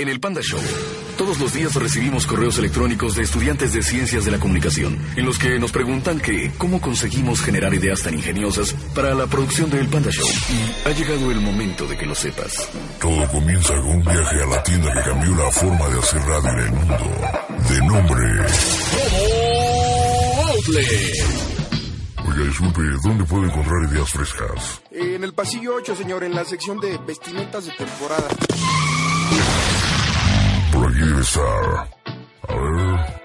En el Panda Show, todos los días recibimos correos electrónicos de estudiantes de ciencias de la comunicación, en los que nos preguntan que cómo conseguimos generar ideas tan ingeniosas para la producción del Panda Show. Y ha llegado el momento de que lo sepas. Todo comienza con un viaje a la tienda que cambió la forma de hacer radio en el mundo. De nombre... Oiga, disculpe, ¿dónde puedo encontrar ideas frescas? En el pasillo 8, señor, en la sección de vestimentas de temporada. Estar. A ver.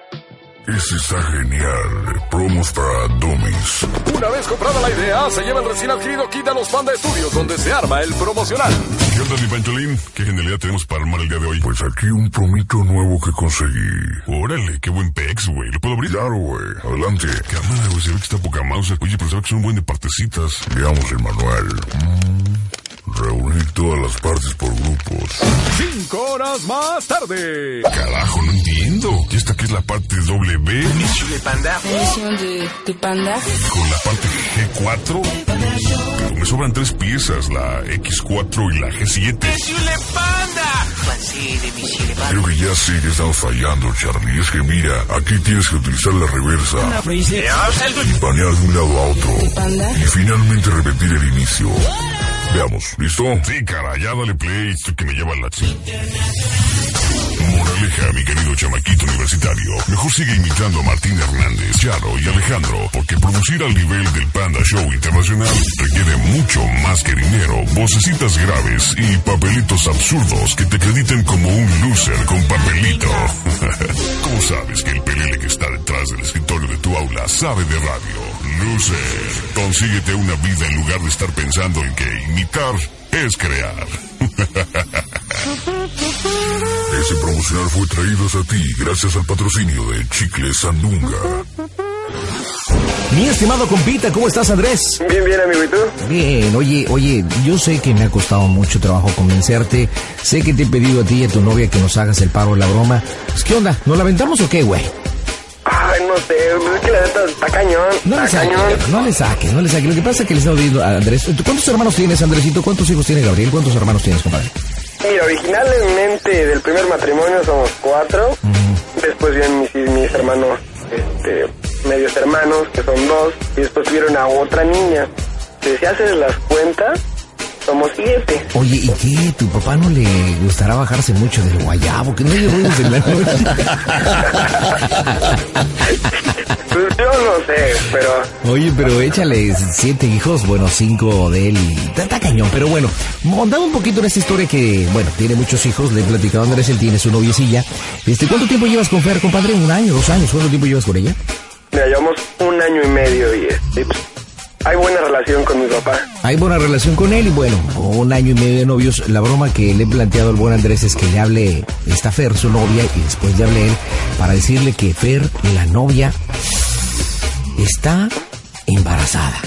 Ese está genial. Promos para dummies. Una vez comprada la idea, se lleva el recién adquirido kit a los Panda Studios, donde se arma el promocional. ¿Qué onda, mi Pancholín? ¿Qué genialidad tenemos para armar el día de hoy? Pues aquí un promito nuevo que conseguí. Órale, qué buen pex, güey. ¿Lo puedo abrir? Claro, güey. Adelante. Cámara, güey, se ve que está poca mouse. Oye, pero se ve que son un buen de partecitas. Veamos el manual. Mm. Reunir todas las partes por grupos. Cinco horas más tarde. Carajo, no entiendo. ¿Y esta qué es la parte W? Misión de panda. Misión de tu panda. Con la parte G4. Pero me sobran tres piezas, la X4 y la G7. Misión de panda. Juan de Misión de panda. Creo que ya sé que estamos fallando, Charlie. Es que mira, aquí tienes que utilizar la reversa. Y panear de un lado a otro. Y finalmente repetir el inicio. Veamos, ¿listo? Sí, cara, ya dale play, esto que me lleva la. Moraleja, mi querido chamaquito universitario. Mejor sigue imitando a Martín Hernández, Charo y Alejandro, porque producir al nivel del Panda Show Internacional requiere mucho más que dinero, vocecitas graves y papelitos absurdos que te acrediten como un loser con papelito. ¿Cómo sabes que el pelele que está detrás del escritorio de tu aula sabe de radio? Loser, consíguete una vida en lugar de estar pensando en que imitar es crear. Ese promocional fue traído a ti gracias al patrocinio de Chicle Sandunga. Mi estimado compita, ¿cómo estás, Andrés? Bien, bien, amigo, ¿y tú? Bien, oye, oye, yo sé que me ha costado mucho trabajo convencerte. Sé que te he pedido a ti y a tu novia que nos hagas el paro de la broma. Pues, ¿qué onda? ¿Nos la aventamos o qué, güey? No sé, es que la neta está cañón. No le saques, no le saques, no le saques. Lo que pasa es que le estaba diciendo a Andrés. ¿tú ¿Cuántos hermanos tienes, Andresito? ¿Cuántos hijos tiene Gabriel? ¿Cuántos hermanos tienes, compadre? Mira, originalmente del primer matrimonio somos cuatro. Después vienen mis, mis hermanos, este, medios hermanos, que son dos. Y después tuvieron a otra niña. Si se hacen las cuentas, somos siete. Oye, ¿y qué? ¿Tu papá no le gustará bajarse mucho del guayabo? Que no hay ruidos en la noche. Pues yo no sé, pero Oye, pero échale siete hijos, bueno, cinco de él y está cañón. Pero bueno, montando un poquito en esta historia que, bueno, tiene muchos hijos, le he platicado a Andrés, él tiene su noviecilla. Este, ¿Cuánto tiempo llevas con Fer, compadre? ¿Un año, dos años? ¿Cuánto tiempo llevas con ella? mira, llevamos un año y medio y pues, hay buena relación con mi papá. Hay buena relación con él y bueno, un año y medio de novios. La broma que le he planteado al buen Andrés es que le hable esta Fer, su novia, y después le hable él para decirle que Fer, la novia, está embarazada.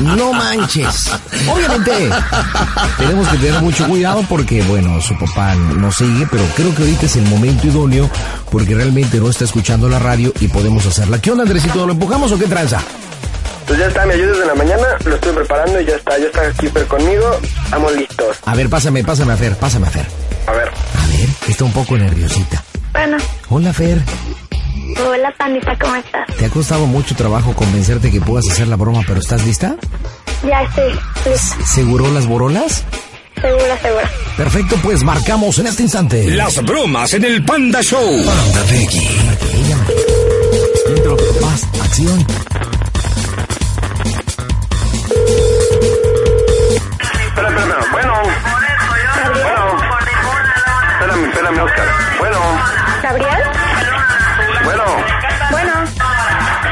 No manches. Obviamente, tenemos que tener mucho cuidado porque, bueno, su papá no sigue, pero creo que ahorita es el momento idóneo porque realmente no está escuchando la radio y podemos hacerla. ¿Qué onda, Andresito? ¿Lo empujamos o qué tranza? Pues ya está, me ayudas en la mañana, lo estoy preparando y ya está, ya está Kipper conmigo, estamos listos. A ver, pásame, pásame a Fer, pásame a Fer. A ver. A ver, está un poco nerviosita. Bueno, Hola, Fer. hola pandita, ¿cómo estás? ¿Te ha costado mucho trabajo convencerte que puedas hacer la broma, pero estás lista? Ya estoy lista, ¿Seguro las borolas? segura, segura. Perfecto, pues marcamos en este instante. Las bromas en el Panda Show. Panda Peggy. Intro, paz, acción. Oscar. Bueno. ¿Gabriel? Bueno. Bueno.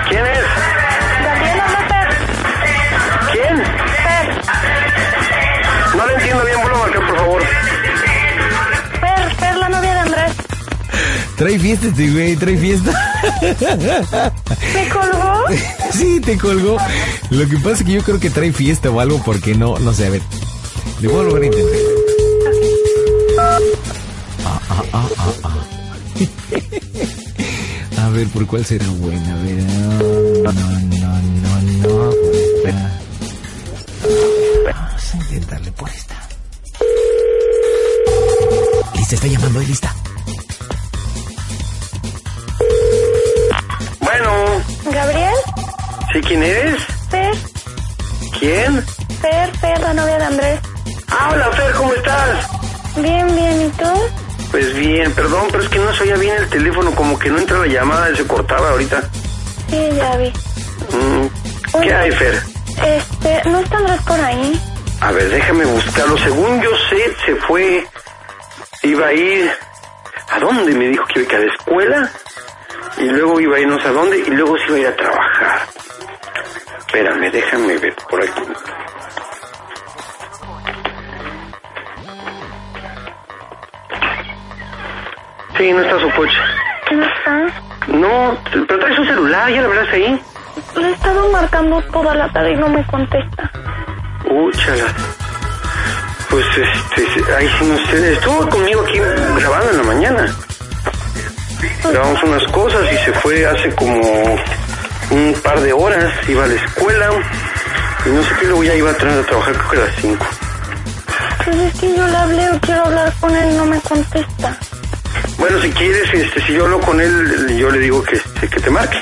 ¿Quién es? Gabriel habla ¿Quién? Per. No le entiendo bien, vuelvo a marcar, por favor. Per, Per, la novia de Andrés. Trae fiesta este güey, trae fiesta. ¿Te colgó? sí, te colgó. Lo que pasa es que yo creo que trae fiesta o algo porque no, no sé, a ver. Le voy a volver a intentar. Ah, ah, ah, ah, ah. a ver, ¿por cuál será buena? A ver. No, no, no, no, no. Espera. Vamos a intentarle por esta. Lista, está llamando, ahí lista. Bueno, ¿Gabriel? ¿sí quién eres? Fer, ¿Quién? Fer, Fer, la novia de Andrés. Ah, hola Fer, ¿cómo estás? Bien, bien, ¿y tú? Pues bien, perdón, pero es que no se oía bien el teléfono, como que no entra la llamada y se cortaba ahorita. Sí, ya vi. Mm, ¿Qué hay, Fer? Este, ¿no está Andrés por ahí? A ver, déjame buscarlo. Según yo sé, se fue. Iba a ir. ¿A dónde? Me dijo que iba a ir a la escuela. Y luego iba a ir no sé a dónde. Y luego se iba a ir a trabajar. Espérame, déjame ver por aquí. Sí, no está su coche. ¿No está? No, pero trae su celular, ya la verás ahí. Le he estado marcando toda la tarde y no me contesta. Úchala. Pues este, ahí sí no sé. Estuvo conmigo aquí grabando en la mañana. Grabamos unas cosas y se fue hace como un par de horas. Iba a la escuela y no sé qué, luego ya iba a entrar a trabajar, creo que a las 5. Pues es que yo le hablé o quiero hablar con él y no me contesta. Bueno, si quieres, este, si yo hablo con él, yo le digo que, este, que te marque.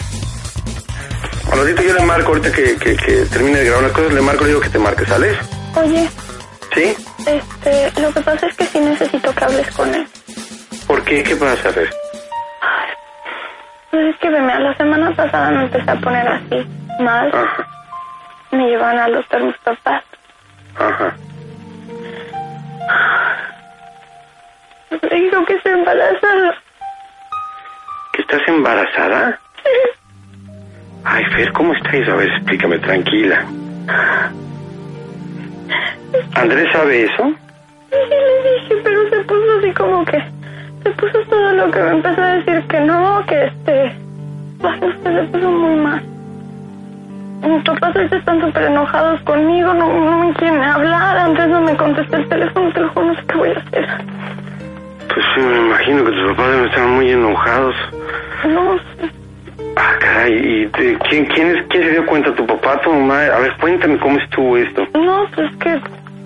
Al ratito yo le marco, ahorita que, que, que termine de grabar unas cosas, le marco, le digo que te marque, ¿sales? Oye, ¿Sí? este, lo que pasa es que sí necesito que hables con él. ¿Por qué? ¿Qué pasa, Fer? Pues es que mira, la semana pasada me empecé a poner así, mal. Ajá, Me llevan al doctor mis papás. ajá. Me dijo que estoy embarazada. ¿Que estás embarazada? Ay, Fer, ¿cómo estás? A ver, explícame, tranquila. ¿Andrés sabe eso? Sí, le dije, pero se puso así como que... Se puso todo lo que me empezó a decir que no, que este... Ay, no sé, se puso muy mal. Mis papás ahorita están súper enojados conmigo, no, no me quieren hablar, antes no me contesta el teléfono, te lo juro, no sé qué voy a hacer. Pues sí, me imagino que tus papás estar muy enojados. No. Ah, caray, ¿y te- quién, quién, es, quién se dio cuenta? ¿Tu papá, tu mamá? A ver, cuéntame cómo estuvo esto. No, pues que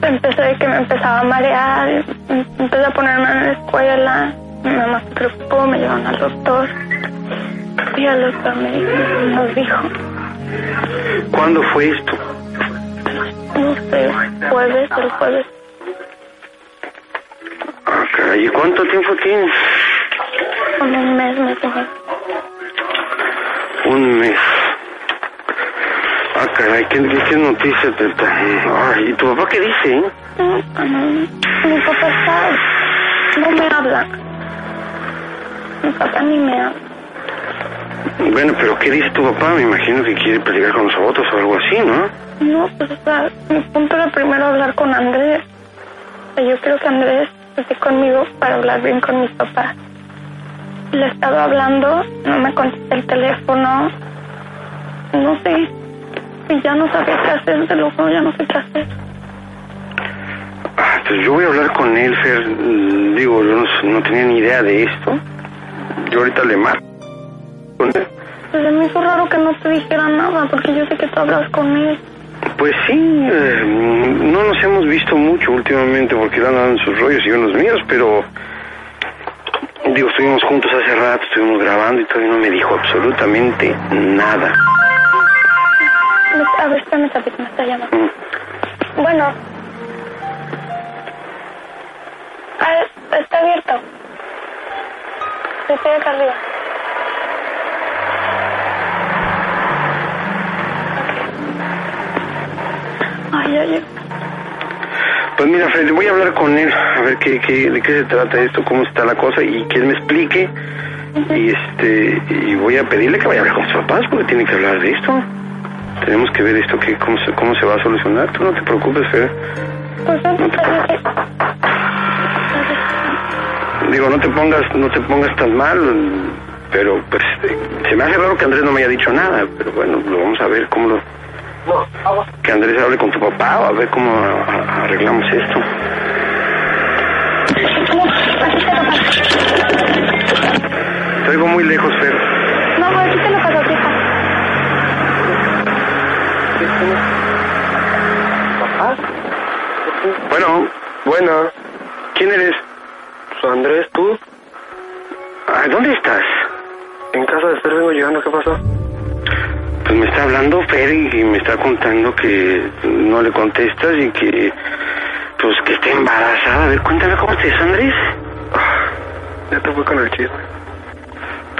empecé que me empezaba a marear, em- empecé a ponerme en la escuela, mi mamá se preocupó, me llevaron al doctor. Y el doctor me dijo, nos dijo, ¿Cuándo fue esto? no sé, jueves, el jueves, ¿y cuánto tiempo tienes? como un mes me dijo. Un mes. Ah, caray, ¿qué, qué, qué noticias te Ay, ¿y tu papá qué dice? eh? No, no, mi papá está, no me habla. Mi papá ni me habla. Bueno, pero ¿qué dice tu papá? Me imagino que quiere pelear con los otros o algo así, ¿no? No, pues o sea, mi punto era primero hablar con Andrés. Yo creo que Andrés esté conmigo para hablar bien con mis papás. Le he estado hablando, no me contesta el teléfono. No sé. Y ya no sabía qué hacer, te lo juro, ya no sé qué hacer. Pues yo voy a hablar con él, Fer. Digo, yo no, no tenía ni idea de esto. Yo ahorita le marco. Pues me hizo raro que no te dijera nada, porque yo sé que tú hablas con él. Pues sí, eh, no nos hemos visto mucho últimamente porque él anda en sus rollos y yo en los míos, pero... Digo, estuvimos juntos hace rato, estuvimos grabando y todavía no me dijo absolutamente nada. A ver, espérame me está llamando. Mm. Bueno. Ah, está abierto. Estoy acá arriba. Ya. Pues mira, Fred, voy a hablar con él, a ver qué, qué, de qué se trata esto, cómo está la cosa y que él me explique. Y este y voy a pedirle que vaya a hablar con sus papás porque tiene que hablar de esto. Tenemos que ver esto, que cómo, se, cómo se va a solucionar. Tú no te preocupes, Fer. Pues antes de que... digo, no te pongas, no te pongas tan mal, pero pues se me hace raro que Andrés no me haya dicho nada, pero bueno, lo vamos a ver cómo lo... Que Andrés hable con tu papá o a ver cómo arreglamos esto. Te oigo muy lejos, Fer. No, pues aquí te lo paso, tija. Bueno, bueno. ¿Quién eres? Pues Andrés, ¿tú? Ah, ¿Dónde estás? En casa de Fer vengo llegando, ¿qué pasó? Pues me está hablando Fer y me está contando que no le contestas y que... Pues que está embarazada. A ver, cuéntame cómo te es, Andrés. Ya te fui con el chisme.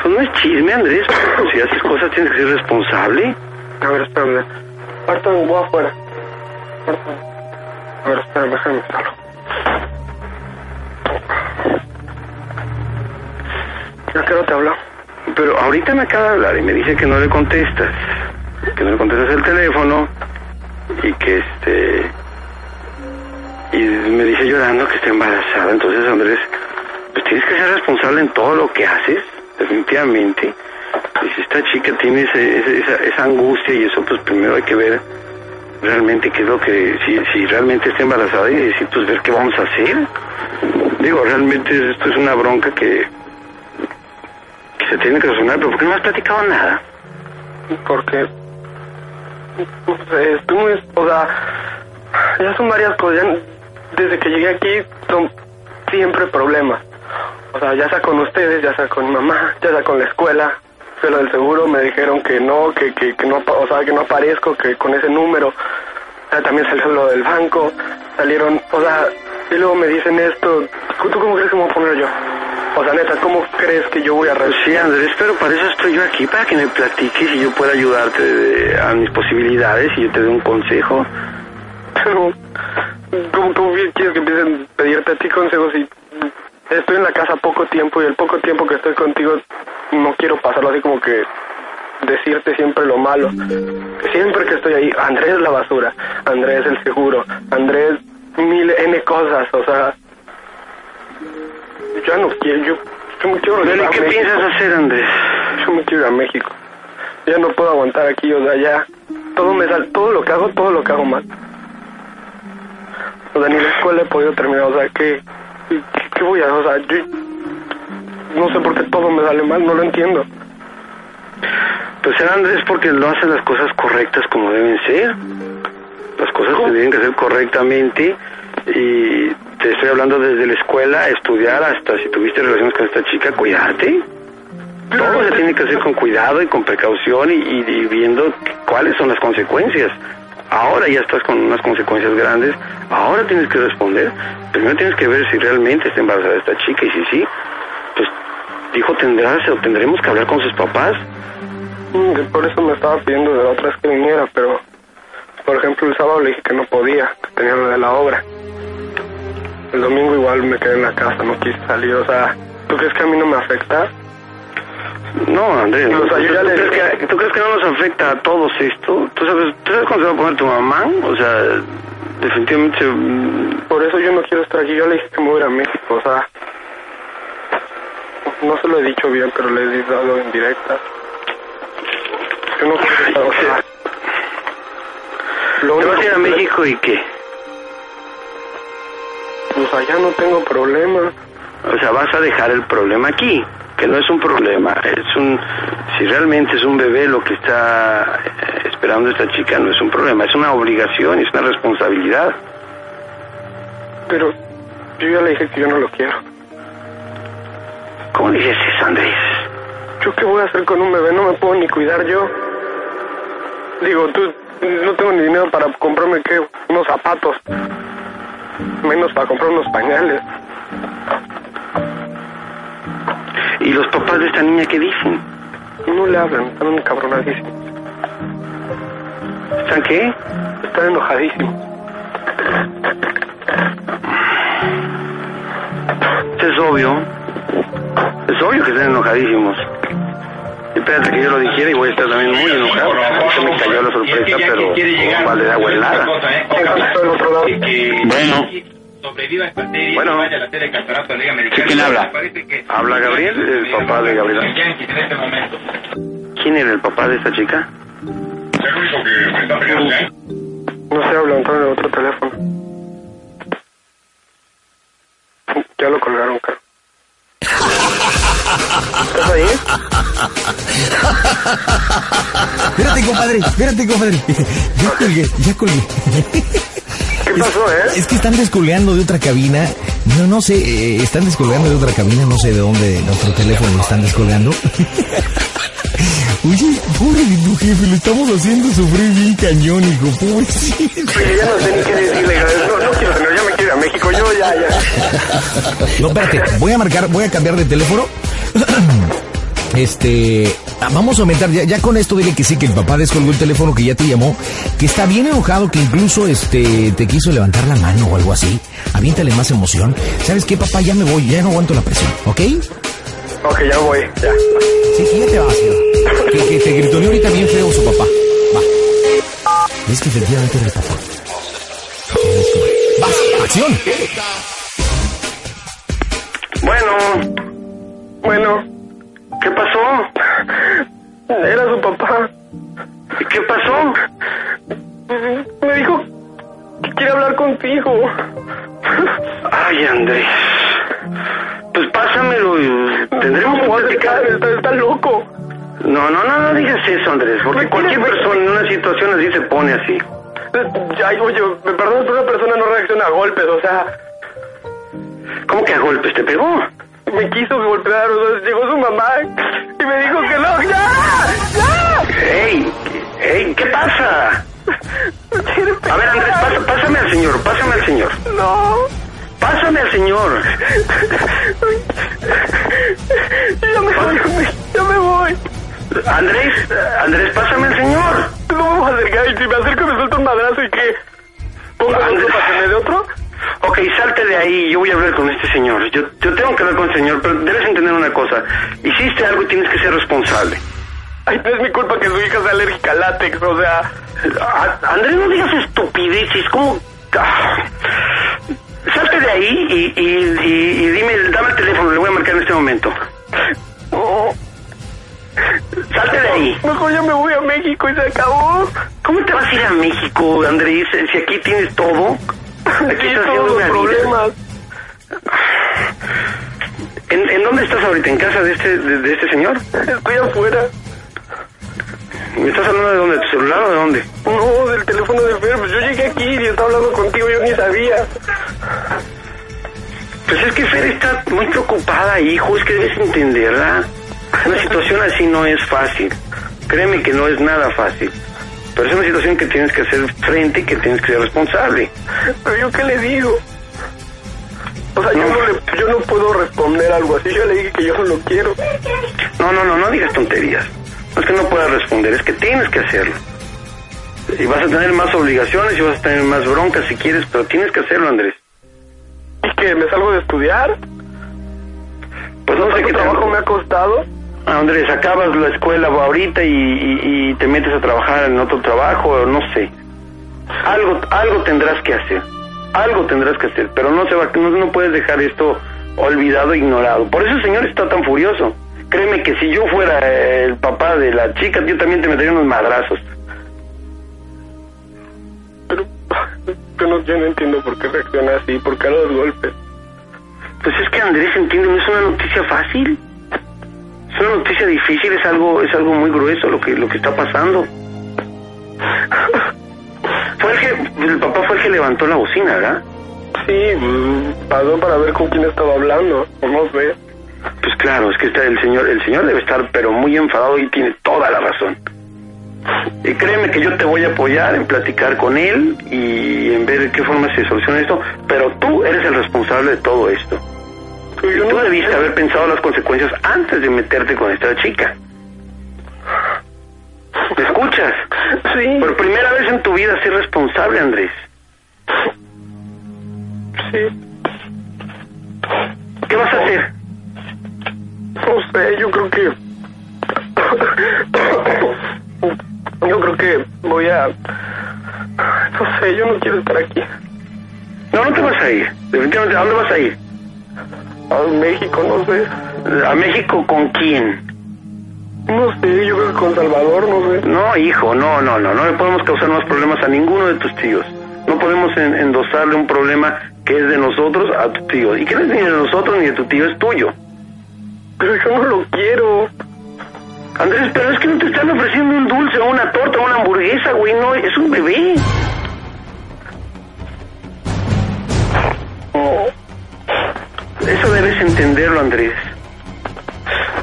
Pues no es chisme, Andrés. Si haces cosas tienes que ser responsable. A ver, espérame. Ahorita voy afuera. A ver, espérame, déjame solo. ¿A qué hora te habló? Pero ahorita me acaba de hablar y me dice que no le contestas. Que no le contestas el teléfono y que este... Y me dice llorando que está embarazada. Entonces, Andrés, pues tienes que ser responsable en todo lo que haces, definitivamente. Y si esta chica tiene ese- ese- esa, esa angustia y eso, pues primero hay que ver realmente qué es lo que... Si, si realmente está embarazada y decir, pues ver qué vamos a hacer. Digo, realmente esto es una bronca que, se tiene que solucionar, pero ¿por qué no has platicado nada? Porque... Pues, tú, o sea, ya son varias cosas. desde que llegué aquí son siempre problemas. O sea, ya sea con ustedes, ya sea con mamá, ya sea con la escuela. Fue lo del seguro, me dijeron que no, que, que, que no, o sea, que no aparezco, que con ese número. O sea, también salió lo del banco, salieron, o sea, y luego me dicen esto. ¿Tú cómo crees que me voy a poner yo? O sea, neta, ¿cómo crees que yo voy a resolver? Sí, Andrés, pero para eso estoy yo aquí, para que me platiques y yo pueda ayudarte de- a mis posibilidades y yo te dé un consejo. Pero, ¿cómo, cómo quieres que empiecen a pedirte a ti consejos si estoy en la casa poco tiempo y el poco tiempo que estoy contigo no quiero pasarlo así como que decirte siempre lo malo. Siempre que estoy ahí, Andrés la basura, Andrés el seguro, Andrés mil N cosas, o sea, yo no quiero, yo, yo me quiero a ¿qué piensas hacer, Andrés? Yo me quiero ir a México. Ya no puedo aguantar aquí, o sea, ya todo me sale, todo lo que hago, todo lo que hago mal. O sea, ni la escuela he podido terminar, o sea, ¿qué, qué, qué voy a hacer? O sea, yo no sé por qué todo me sale mal, no lo entiendo. Pues será Andrés porque no hacen las cosas correctas como deben ser. Las cosas se tienen que hacer correctamente y te estoy hablando desde la escuela, estudiar hasta si tuviste relaciones con esta chica, cuidarte. Todo se tiene que hacer con cuidado y con precaución y, y- y viendo cuáles son las consecuencias. Ahora ya estás con unas consecuencias grandes, ahora tienes que responder. Primero tienes que ver si realmente está embarazada esta chica y si sí, pues dijo tendrás o tendremos que hablar con sus papás. Mm, Por eso me estaba pidiendo de la otra vez que viniera, pero por ejemplo el sábado le dije que no podía, que tenía lo de la obra. El domingo igual me quedé en la casa, no quise salir, o sea, ¿tú crees que a mí no me afecta? No, Andrés, O sea, yo ya ¿tú, le crees que, ¿tú crees que no nos afecta a todos esto? ¿Tú sabes, ¿tú sabes cuándo se va a poner tu mamá? O sea, definitivamente... mm, Por eso yo no quiero estar aquí, yo le dije que me voy a México, o sea, no se lo he dicho bien, pero le he dado en directa. Yo no quiero estar, o sea, ¿Te vas a ir a México y qué? Pues allá no tengo problema. O sea, vas a dejar el problema aquí, que no es un problema, es un... Si realmente es un bebé lo que está eh, esperando esta chica, no es un problema, es una obligación, es una responsabilidad. Pero yo ya le dije que yo no lo quiero. ¿Cómo dices eso, Andrés? ¿Yo qué voy a hacer con un bebé? No me puedo ni cuidar yo. Digo, tú, no tengo ni dinero para comprarme, ¿qué? Unos zapatos. Menos para comprar unos pañales. ¿Y los papás de esta niña qué dicen? No le hablan, están encabronadísimos. ¿Están qué? Están enojadísimos. Es obvio. Es obvio que están enojadísimos. Espérate que yo lo dijera y voy a estar también muy enojado. Se me cayó la sorpresa, pero no vale de agua al otro lado. Bueno, Bueno. de de. ¿Sí, quién habla? Habla Gabriel, el papá de Gabriela. En. ¿Quién era el papá de esta chica? Ya. No sé, hablan en el otro teléfono. Ya lo colgaron, creo. ¿Estás ahí? Espérate, compadre, espérate, compadre. Ya colgué, ya colgué. ¿Qué pasó, eh? Es que están descolgando de otra cabina. No, no sé, eh, están descolgando de otra cabina, no sé de dónde, de otro teléfono lo están descolgando. Oye, pobre de tu jefe, lo estamos haciendo sufrir bien cañón, hijo, pobrecito. Oye, ya no sé ni qué decirle. No, no quiero tener, ya me quiero ir a México. Yo ya, ya. No, espérate, voy a marcar, voy a cambiar de teléfono. Este, ah, vamos a aumentar, ya, ya con esto dile que sí, que el papá descolgó el teléfono, que ya te llamó, que está bien enojado, que incluso este, te quiso levantar la mano o algo así. Aviéntale más emoción. ¿Sabes qué, papá? Ya me voy, ya no aguanto la presión, ¿ok? Ok, ya voy, ya. Sí, que ya te vas, ya. Que, que te gritoneó ahorita bien feo su papá. Va. Es que efectivamente era el papá. ¡Vas! ¡Acción! Bueno, bueno, ¿Qué pasó? era su papá. ¿Qué pasó? Me dijo que quiere hablar contigo. Ay, Andrés. Pues pásamelo y tendremos que ¿Cómo va a platicar. Está, está loco. No, no, no, no digas eso, Andrés, porque ¿Me cualquier persona en una situación así se pone así. Ya, oye, me perdonas, pero una persona no reacciona a golpes, o sea, ¿Cómo que a golpes te pegó? Me quiso golpear, o sea, llegó su mamá y me dijo que no, ¡ya! ¡ya! ¡Ey! ¡Ey! ¿Qué pasa? A ver, Andrés, pasa- pásame al señor, pásame al señor. No. Pásame al señor. Ya me voy, ya me voy. Andrés, Andrés, pásame al señor. No me voy a acercar y si me acerco me suelta un madrazo y que pongo otro para que me dé otro. Ok, salte de ahí, yo voy a hablar con este señor. Yo, yo tengo que hablar con el señor, pero debes entender una cosa. Hiciste algo y tienes que ser responsable. Ay, no es mi culpa que su hija sea alérgica al látex, o sea. A- Andrés, no digas estupideces, ¿cómo? Ah. Salte de ahí y, y, y- y dime, dame el teléfono, le voy a marcar en este momento. No, Salte de ahí. mejor ya me voy a México y se acabó. ¿Cómo te vas a ir a México, Andrés, si aquí tienes todo? Aquí todos haciendo los una problemas. ¿En, en dónde estás ahorita? ¿En casa de este, de, de este señor? Estoy afuera. ¿Me estás hablando de dónde? ¿De tu celular o de dónde? No, del teléfono de Fer. Pues yo llegué aquí y estaba hablando contigo, yo ni sabía. Pues es que Fer está muy preocupada, hijo, es que debes entenderla. Una situación así no es fácil. Créeme que no es nada fácil. Pero es una situación que tienes que hacer frente y que tienes que ser responsable. Pero yo qué le digo. O sea, yo, No. le, yo no puedo responder algo así. Yo le dije que yo no lo quiero. No, no, no, no digas tonterías. No es que no puedas responder, es que tienes que hacerlo. Y vas a tener más obligaciones y vas a tener más broncas si quieres, pero tienes que hacerlo, Andrés. ¿Y que me salgo de estudiar? Pues no sé ¿Cuánto qué trabajo me ha costado? Andrés, acabas la escuela ahorita y, y- y te metes a trabajar en otro trabajo, o no sé. Algo, algo tendrás que hacer. Algo tendrás que hacer, pero no se va, no, no puedes dejar esto olvidado, ignorado. Por eso el señor está tan furioso. Créeme que si yo fuera el papá de la chica, yo también te metería unos madrazos. Pero yo no, yo no entiendo por qué reacciona así, por qué a los golpes. Pues es que Andrés, entiende, no es una noticia fácil. Es una noticia difícil, es algo, es algo muy grueso lo que, lo que está pasando. Fue el que, el papá fue el que levantó la bocina, ¿verdad? Sí, mm, pasó para ver con quién estaba hablando, o no sé. Pues claro, es que está el señor, el señor debe estar pero muy enfadado y tiene toda la razón. Y créeme que yo te voy a apoyar en platicar con él y en ver de qué forma se soluciona esto, pero tú eres el responsable de todo esto. Tú debiste haber pensado las consecuencias antes de meterte con esta chica. ¿Me escuchas? Sí. Por primera vez en tu vida, sé responsable, Andrés. Sí. ¿Qué vas a hacer? No sé, yo creo que... Yo creo que voy a... No sé, yo no quiero estar aquí. No, no te vas a ir. Definitivamente, ¿a dónde vas a ir? A México, no sé. ¿A México con quién? No sé, yo creo que con Salvador, no sé. No, hijo, no, no, no, no le podemos causar más problemas a ninguno de tus tíos. No podemos en- endosarle un problema que es de nosotros a tu tío. Y que no es ni de nosotros ni de tu tío, es tuyo. Pero yo no lo quiero. Andrés, pero es que no te están ofreciendo un dulce o una torta o una hamburguesa, güey, no, es un bebé. Entenderlo, Andrés.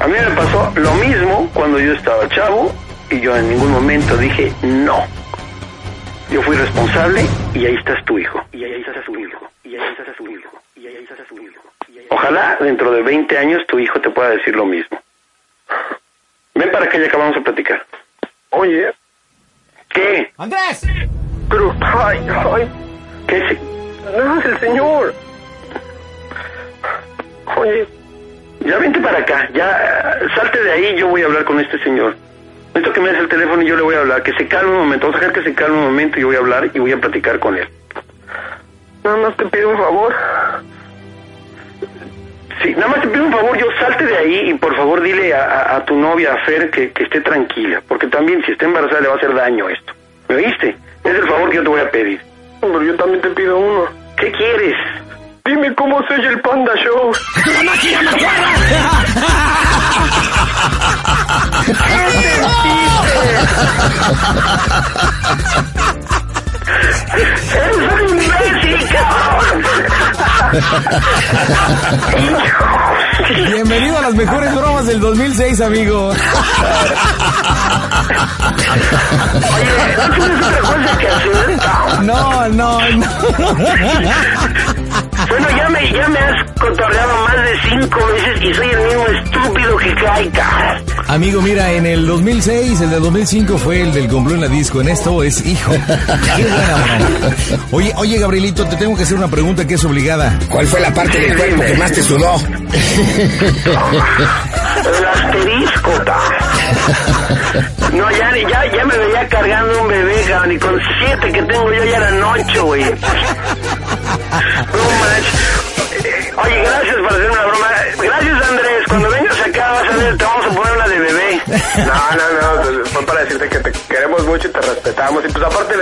A mí me pasó lo mismo cuando yo estaba chavo y yo en ningún momento dije no. Yo fui responsable y ahí estás tu hijo. Y ahí estás tu hijo. Y ahí estás tu hijo. Y ahí estás tu hijo. Ojalá dentro de 20 años tu hijo te pueda decir lo mismo. Ven para que ya acabamos de platicar. Oye, ¿Qué? ¡Andrés! pero, ay, ay, ¿Qué es? no es el señor. Oye, Ya vente para acá, ya salte de ahí, yo voy a hablar con este señor. Necesito que me des el teléfono y yo le voy a hablar, que se calme un momento, vamos a dejar que se calme un momento y yo voy a hablar y voy a platicar con él. nada más te pido un favor. Sí, nada más te pido un favor, yo salte de ahí y por favor dile a, a- a tu novia, a Fer, que, que esté tranquila, porque también si está embarazada le va a hacer daño esto. ¿Me oíste? Es el favor que yo te voy a pedir. Pero yo también te pido uno. ¿Qué quieres? Dime cómo se oye el Panda Show. ¡Eres un imbécil, cabrón! Bienvenido a las mejores bromas del 2006, amigo. Oye, ¿no tienes otra cosa que hacer? No, no, no. Bueno, ya me, ya me has cotorreado más de cinco veces y soy el mismo estúpido que cae. Amigo, mira, en el 2006, el del 2005 fue el del compró en la disco. En esto es, hijo, qué buena broma. Oye, oye, Gabrielito, te tengo que hacer una pregunta que es obligada. ¿Cuál fue la parte del cuerpo que más te sudó? El asterisco, ta. No, ya, ya, ya me veía cargando un bebé, cabrón, y con siete que tengo yo ya eran ocho, güey. No manches. Eh, Oye, gracias por hacer una broma. Gracias, Andrés. Cuando vengas acá vas a ver, te vamos a poner una de bebé. No, no, no, pues, fue para decirte que te queremos mucho y te respetamos. Y pues aparte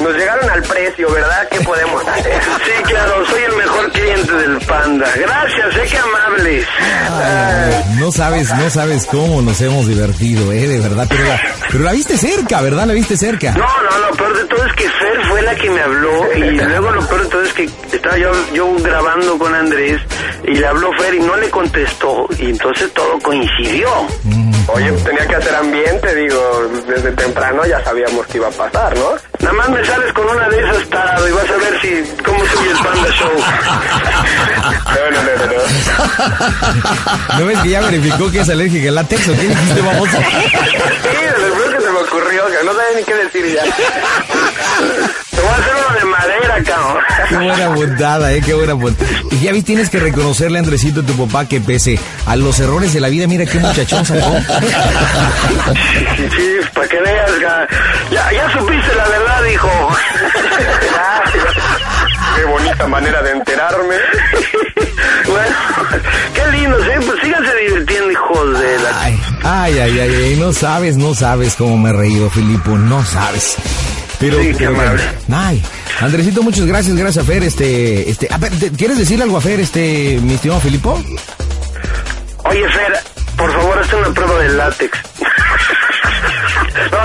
nos llegaron al precio, ¿verdad? ¿Qué podemos hacer? Sí, claro, soy el mejor cliente del Panda. Gracias, eh, No sabes, no sabes cómo nos hemos divertido, eh, de verdad. Pero la, pero la viste cerca, ¿verdad? La viste cerca. No, no, lo peor de todo es que Fer fue la que me habló y luego lo peor de todo es que estaba yo, yo grabando con Andrés y le habló Fer y no le contestó y entonces todo coincidió. Oye, tenía que hacer ambiente, digo, desde temprano ya sabíamos que iba a pasar, ¿no? Nada más me sales con una de esas tarado y vas a ver si cómo soy el Panda Show. No, no, no, no. ¿No ves que ya verificó que es alérgica al látex o qué dijiste, vamos? Sí, ocurrió, que no sabía ni qué decir ya. Te voy a hacer uno de madera, cabrón. Qué buena bondada, eh, qué buena bondada. Y ya vi, tienes que reconocerle, Andresito, a tu papá, que pese a los errores de la vida, mira qué muchachón sacó. Sí, para que veas, ya, ya supiste la verdad, hijo. Qué bonita manera de enterarme. Bueno, qué lindos, ¿eh? Pues síganse divirtiendo, hijos de la... Ay, ay, ay, ay, ay, no sabes, no sabes cómo me he reído, Filipo, no sabes. Pero, Sí, qué pero bueno, amable. ay, Andresito, muchas gracias, gracias a Fer, este, este, a ver, ¿te- ¿quieres decirle algo a Fer, este, mi estimado Filipo? Oye, Fer, por favor, hazte una prueba de látex. No,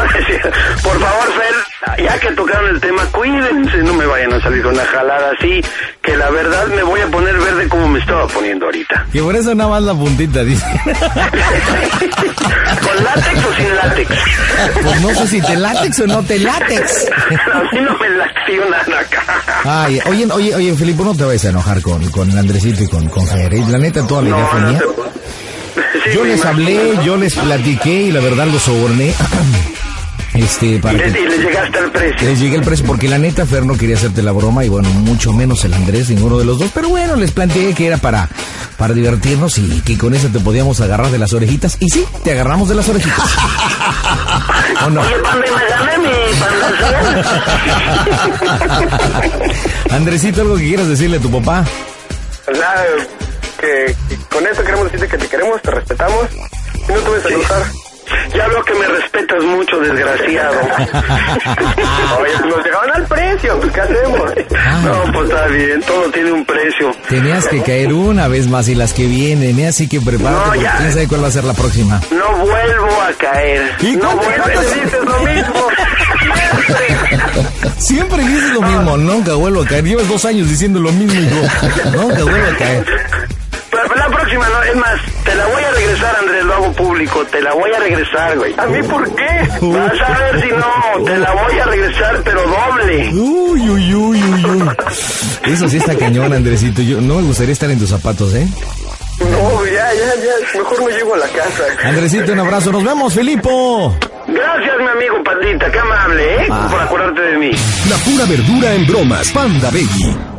por favor, Fer, ya que tocaron el tema, cuídense, no me vayan a salir con una jalada así, que la verdad me voy a poner verde como me estaba poniendo ahorita. Que por eso nada más la puntita, dice. ¿Con látex o sin látex? Pues no sé si te látex o no te látex. Así no me lacionan acá. Ay, oye, oye, oye, Filipo, no te vayas a enojar con, con Andresito y con, con Fer, ¿eh? La neta, toda la idea fue mía. Yo les hablé, yo les platiqué y la verdad los soborné. Este, Y para le, que y le llegaste al precio. les llegué el precio porque la neta Fer no quería hacerte la broma y bueno, mucho menos el Andrés, ninguno de los dos, pero bueno, les planteé que era para para divertirnos y que con eso te podíamos agarrar de las orejitas. Y sí, te agarramos de las orejitas. ¿O no? Oye, panda, y me. Andresito, ¿algo que quieras decirle a tu papá? Nada, que, que con esto queremos decirte que te queremos, te respetamos y no te voy a saludar. Ya veo que me respetas mucho, desgraciado. Oye, nos llegaban al precio, pues ¿qué hacemos? No, pues está bien, todo tiene un precio. Tenías que caer una vez más y las que vienen, ¿eh? así que prepárate, No, ya. quién sabe cuál va a ser la próxima. No vuelvo a caer. ¿Y no cuánto- vuelves, cuánto- dices lo mismo. Siempre dices lo mismo, nunca vuelvo a caer. Llevas dos años diciendo lo mismo y yo, nunca vuelvo a caer. Próxima, no, es más, te la voy a regresar, Andrés, lo hago público, te la voy a regresar, güey. ¿A mí por qué? Vas a ver si no, te la voy a regresar, pero doble. Uy, uy, uy, uy, uy. Eso sí está cañón, Andresito. Yo no me gustaría estar en tus zapatos, ¿eh? No, ya, ya, ya, mejor no llego a la casa. Andresito, un abrazo. Nos vemos, Filipo. Gracias, mi amigo Pandita, qué amable, ¿eh? Ah. Por acordarte de mí. La pura verdura en bromas. Panda Baby.